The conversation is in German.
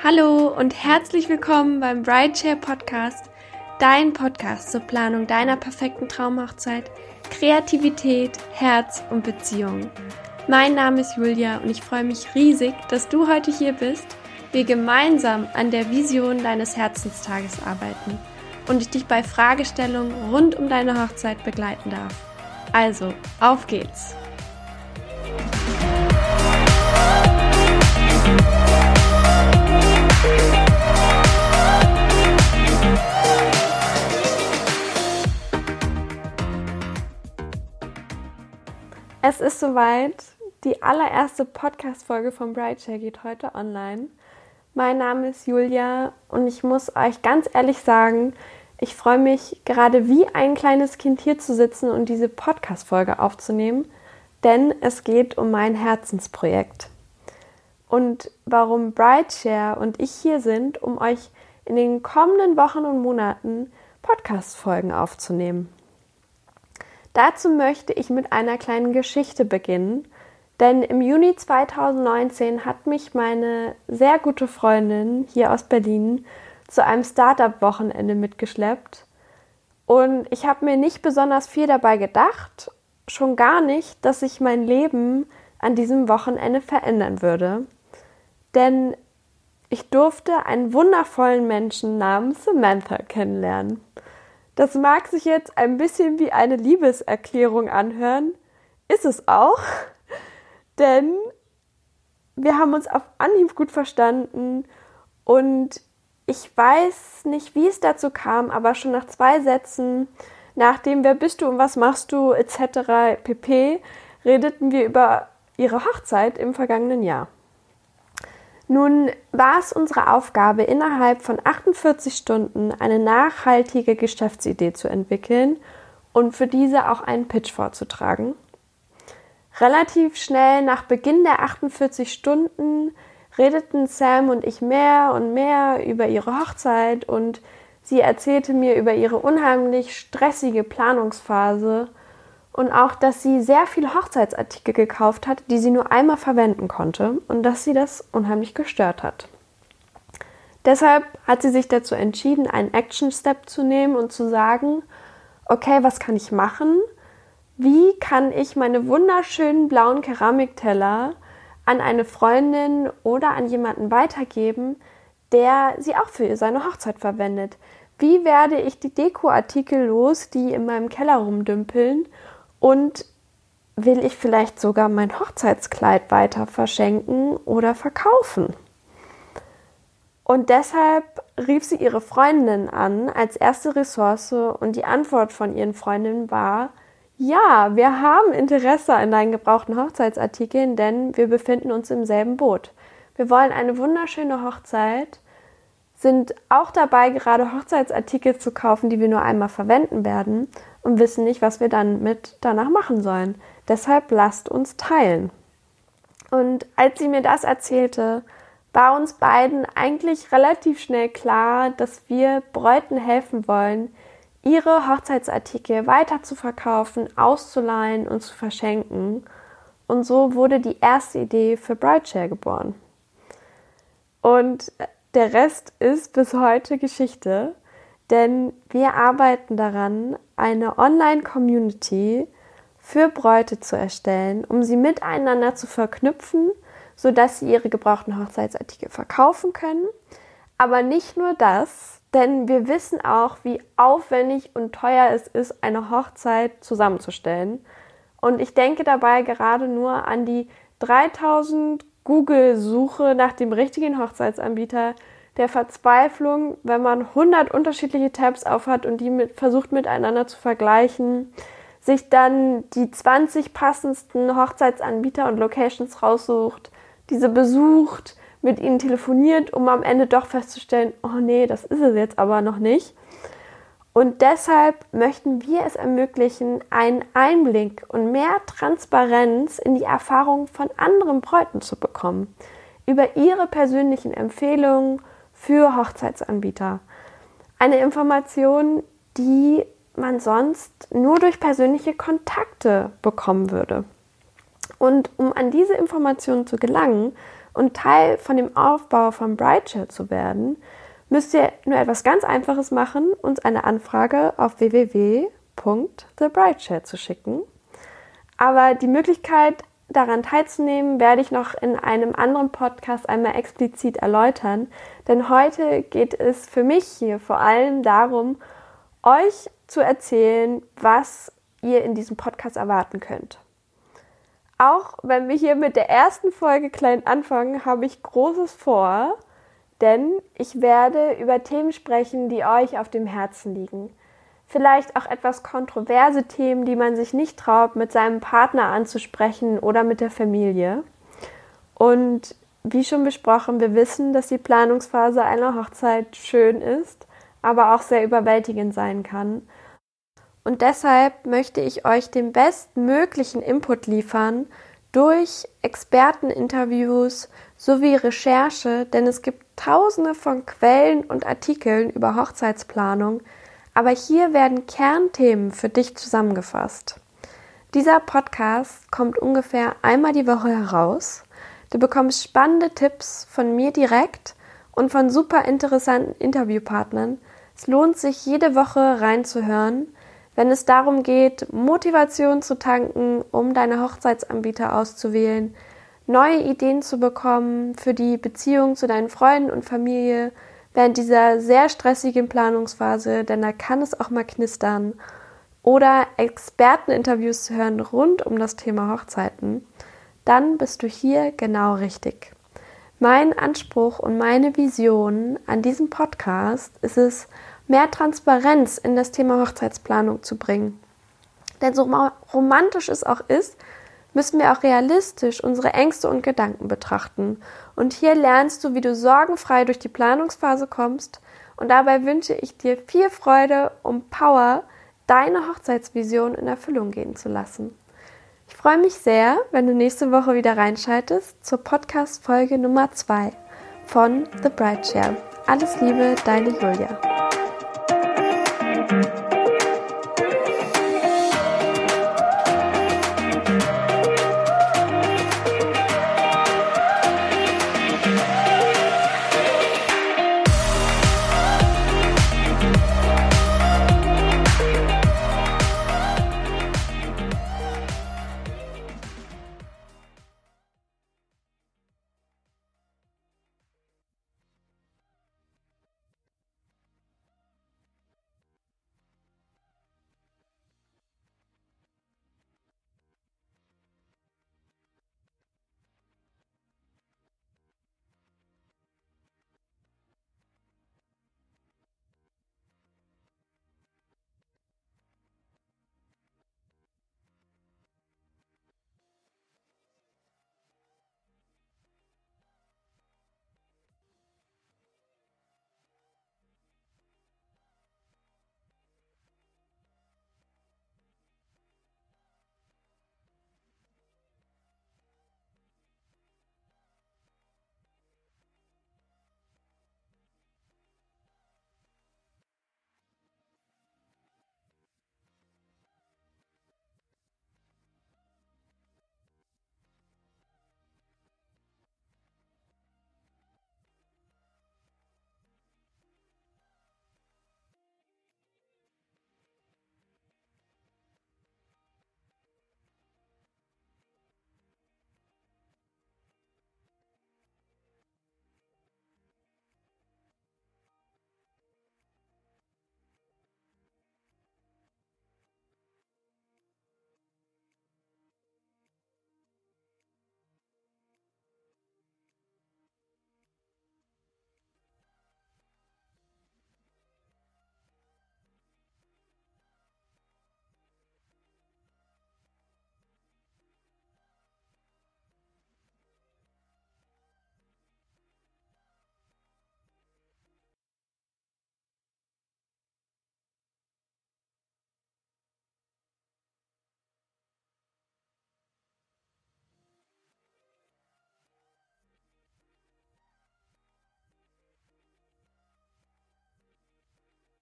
Hallo und herzlich willkommen beim Brideshare Podcast, dein Podcast zur Planung deiner perfekten Traumhochzeit, Kreativität, Herz und Beziehung. Mein Name ist Julia und ich freue mich riesig, dass du heute hier bist, wir gemeinsam an der Vision deines Herzenstages arbeiten und ich dich bei Fragestellungen rund um deine Hochzeit begleiten darf. Also, auf geht's! Es ist soweit. Die allererste Podcast-Folge von Brightshare geht heute online. Mein Name ist Julia und ich muss euch ganz ehrlich sagen, ich freue mich gerade wie ein kleines Kind hier zu sitzen und diese Podcast-Folge aufzunehmen, denn es geht um mein Herzensprojekt. Und warum Brightshare und ich hier sind, um euch in den kommenden Wochen und Monaten Podcast-Folgen aufzunehmen. Dazu möchte ich mit einer kleinen Geschichte beginnen, denn im Juni 2019 hat mich meine sehr gute Freundin hier aus Berlin zu einem Startup-Wochenende mitgeschleppt. Und ich habe mir nicht besonders viel dabei gedacht, schon gar nicht, dass sich mein Leben an diesem Wochenende verändern würde. Denn ich durfte einen wundervollen Menschen namens Samantha kennenlernen. Das mag sich jetzt ein bisschen wie eine Liebeserklärung anhören, ist es auch, denn wir haben uns auf Anhieb gut verstanden und ich weiß nicht, wie es dazu kam, aber schon nach zwei Sätzen, nachdem Wer bist du und was machst du etc. pp, redeten wir über ihre Hochzeit im vergangenen Jahr. Nun war es unsere Aufgabe, innerhalb von 48 Stunden eine nachhaltige Geschäftsidee zu entwickeln und für diese auch einen Pitch vorzutragen. Relativ schnell nach Beginn der 48 Stunden redeten Sam und ich mehr und mehr über ihre Hochzeit und sie erzählte mir über ihre unheimlich stressige Planungsphase und auch, dass sie sehr viele Hochzeitsartikel gekauft hat, die sie nur einmal verwenden konnte und dass sie das unheimlich gestört hat. Deshalb hat sie sich dazu entschieden, einen Action Step zu nehmen und zu sagen, okay, was kann ich machen? Wie kann ich meine wunderschönen blauen Keramikteller an eine Freundin oder an jemanden weitergeben, der sie auch für seine Hochzeit verwendet? Wie werde ich die Dekoartikel los, die in meinem Keller rumdümpeln und will ich vielleicht sogar mein Hochzeitskleid weiter verschenken oder verkaufen? Und deshalb rief sie ihre Freundin an als erste Ressource und die Antwort von ihren Freundinnen war, ja, wir haben Interesse an deinen gebrauchten Hochzeitsartikeln, denn wir befinden uns im selben Boot. Wir wollen eine wunderschöne Hochzeit, sind auch dabei, gerade Hochzeitsartikel zu kaufen, die wir nur einmal verwenden werden und wissen nicht, was wir dann mit danach machen sollen. Deshalb lasst uns teilen. Und als sie mir das erzählte, war uns beiden eigentlich relativ schnell klar, dass wir Bräuten helfen wollen, ihre Hochzeitsartikel weiter zu verkaufen, auszuleihen und zu verschenken. Und so wurde die erste Idee für Brideshare geboren. Und der Rest ist bis heute Geschichte, denn wir arbeiten daran, eine Online-Community für Bräute zu erstellen, um sie miteinander zu verknüpfen, sodass sie ihre gebrauchten Hochzeitsartikel verkaufen können. Aber nicht nur das, denn wir wissen auch, wie aufwendig und teuer es ist, eine Hochzeit zusammenzustellen. Und ich denke dabei gerade nur an die 3000 Google-Suche nach dem richtigen Hochzeitsanbieter, der Verzweiflung, wenn man 100 unterschiedliche Tabs aufhat und die mit, versucht miteinander zu vergleichen, sich dann die 20 passendsten Hochzeitsanbieter und Locations raussucht, diese besucht, mit ihnen telefoniert, um am Ende doch festzustellen, oh nee, das ist es jetzt aber noch nicht. Und deshalb möchten wir es ermöglichen, einen Einblick und mehr Transparenz in die Erfahrung von anderen Bräuten zu bekommen. Über ihre persönlichen Empfehlungen, für Hochzeitsanbieter. Eine Information, die man sonst nur durch persönliche Kontakte bekommen würde. Und um an diese Informationen zu gelangen und Teil von dem Aufbau von Brideshare zu werden, müsst ihr nur etwas ganz Einfaches machen, uns eine Anfrage auf www.thebrideshare zu schicken. Aber die Möglichkeit, daran teilzunehmen, werde ich noch in einem anderen Podcast einmal explizit erläutern. Denn heute geht es für mich hier vor allem darum, euch zu erzählen, was ihr in diesem Podcast erwarten könnt. Auch wenn wir hier mit der ersten Folge klein anfangen, habe ich Großes vor, denn ich werde über Themen sprechen, die euch auf dem Herzen liegen. Vielleicht auch etwas kontroverse Themen, die man sich nicht traut, mit seinem Partner anzusprechen oder mit der Familie. Und wie schon besprochen, wir wissen, dass die Planungsphase einer Hochzeit schön ist, aber auch sehr überwältigend sein kann. Und deshalb möchte ich euch den bestmöglichen Input liefern durch Experteninterviews sowie Recherche, denn es gibt tausende von Quellen und Artikeln über Hochzeitsplanung, aber hier werden Kernthemen für dich zusammengefasst. Dieser Podcast kommt ungefähr einmal die Woche heraus. Du bekommst spannende Tipps von mir direkt und von super interessanten Interviewpartnern. Es lohnt sich jede Woche reinzuhören wenn es darum geht, Motivation zu tanken, um deine Hochzeitsanbieter auszuwählen, neue Ideen zu bekommen für die Beziehung zu deinen Freunden und Familie während dieser sehr stressigen Planungsphase, denn da kann es auch mal knistern, oder Experteninterviews zu hören rund um das Thema Hochzeiten, dann bist du hier genau richtig. Mein Anspruch und meine Vision an diesem Podcast ist es, mehr Transparenz in das Thema Hochzeitsplanung zu bringen. Denn so romantisch es auch ist, müssen wir auch realistisch unsere Ängste und Gedanken betrachten. Und hier lernst du, wie du sorgenfrei durch die Planungsphase kommst. Und dabei wünsche ich dir viel Freude und Power, deine Hochzeitsvision in Erfüllung gehen zu lassen. Ich freue mich sehr, wenn du nächste Woche wieder reinschaltest zur Podcast-Folge Nummer 2 von The Bride Share. Alles Liebe, deine Julia.